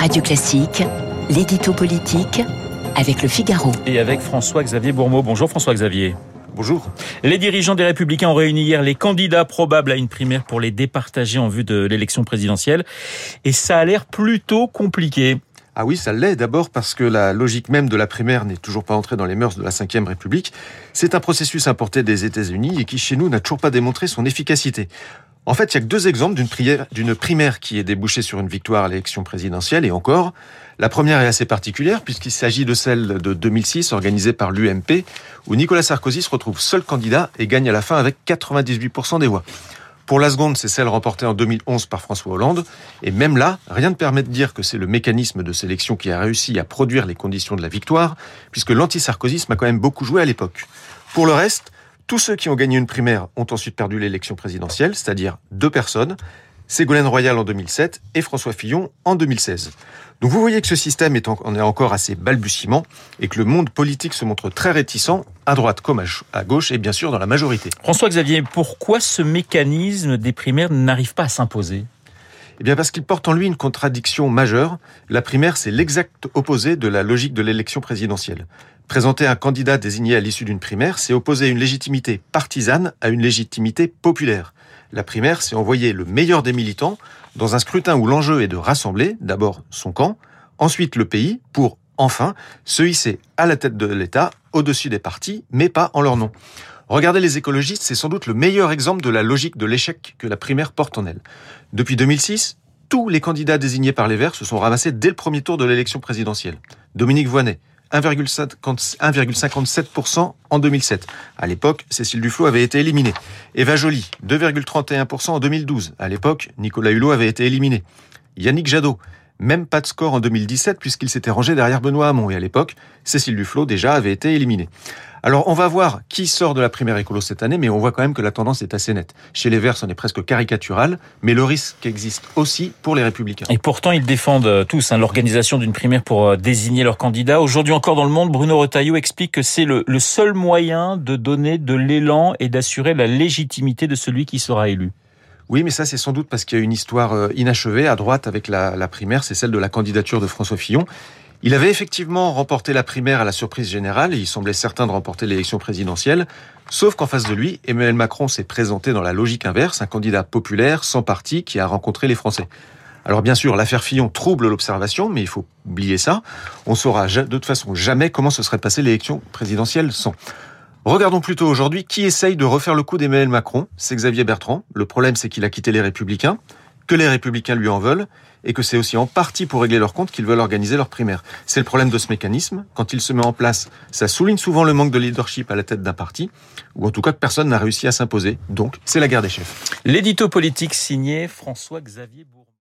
Radio Classique, l'édito politique avec le Figaro. Et avec François-Xavier Bourmeau. Bonjour François-Xavier. Bonjour. Les dirigeants des Républicains ont réuni hier les candidats probables à une primaire pour les départager en vue de l'élection présidentielle. Et ça a l'air plutôt compliqué. Ah oui, ça l'est d'abord parce que la logique même de la primaire n'est toujours pas entrée dans les mœurs de la Ve République. C'est un processus importé des États-Unis et qui chez nous n'a toujours pas démontré son efficacité. En fait, il y a que deux exemples d'une primaire qui est débouchée sur une victoire à l'élection présidentielle et encore. La première est assez particulière puisqu'il s'agit de celle de 2006 organisée par l'UMP où Nicolas Sarkozy se retrouve seul candidat et gagne à la fin avec 98% des voix. Pour la seconde, c'est celle remportée en 2011 par François Hollande. Et même là, rien ne permet de dire que c'est le mécanisme de sélection qui a réussi à produire les conditions de la victoire, puisque l'antisarkozisme a quand même beaucoup joué à l'époque. Pour le reste, tous ceux qui ont gagné une primaire ont ensuite perdu l'élection présidentielle, c'est-à-dire deux personnes. Ségolène Royal en 2007 et François Fillon en 2016. Donc vous voyez que ce système est, en, est encore assez balbutiement et que le monde politique se montre très réticent, à droite comme à gauche et bien sûr dans la majorité. François-Xavier, pourquoi ce mécanisme des primaires n'arrive pas à s'imposer? Eh bien parce qu'il porte en lui une contradiction majeure. La primaire, c'est l'exact opposé de la logique de l'élection présidentielle. Présenter un candidat désigné à l'issue d'une primaire, c'est opposer une légitimité partisane à une légitimité populaire. La primaire, c'est envoyer le meilleur des militants dans un scrutin où l'enjeu est de rassembler d'abord son camp, ensuite le pays, pour enfin se hisser à la tête de l'État, au-dessus des partis, mais pas en leur nom. Regardez les écologistes, c'est sans doute le meilleur exemple de la logique de l'échec que la primaire porte en elle. Depuis 2006, tous les candidats désignés par les Verts se sont ramassés dès le premier tour de l'élection présidentielle. Dominique Voynet, 1,57% en 2007. À l'époque, Cécile Duflot avait été éliminée. Eva Joly, 2,31% en 2012. À l'époque, Nicolas Hulot avait été éliminé. Yannick Jadot, même pas de score en 2017 puisqu'il s'était rangé derrière Benoît Hamon. Et à l'époque, Cécile Duflot déjà avait été éliminée. Alors on va voir qui sort de la primaire écolo cette année, mais on voit quand même que la tendance est assez nette. Chez les Verts, on est presque caricatural, mais le risque existe aussi pour les Républicains. Et pourtant, ils défendent euh, tous hein, l'organisation d'une primaire pour euh, désigner leur candidat. Aujourd'hui encore dans le monde, Bruno Retailleau explique que c'est le, seul moyen de donner de l'élan et d'assurer la légitimité de celui qui sera élu. Oui, mais ça, c'est sans doute parce qu'il y a une histoire euh, inachevée à droite avec la, primaire, c'est celle de la candidature de François Fillon. Il avait effectivement remporté la primaire à la surprise générale il semblait certain de remporter l'élection présidentielle. Sauf qu'en face de lui, Emmanuel Macron s'est présenté dans la logique inverse, un candidat populaire, sans parti, qui a rencontré les Français. Alors bien sûr, l'affaire Fillon trouble l'observation, mais il faut oublier ça. On saura de toute façon jamais comment se serait passée l'élection présidentielle sans. Regardons plutôt aujourd'hui qui essaye de refaire le coup d'Emmanuel Macron. C'est Xavier Bertrand. Le problème, c'est qu'il a quitté les Républicains que les républicains lui en veulent et que c'est aussi en partie pour régler leur compte qu'ils veulent organiser leur primaire. C'est le problème de ce mécanisme. Quand il se met en place, ça souligne souvent le manque de leadership à la tête d'un parti, ou en tout cas que personne n'a réussi à s'imposer. Donc, c'est la guerre des chefs. L'édito politique signé François-Xavier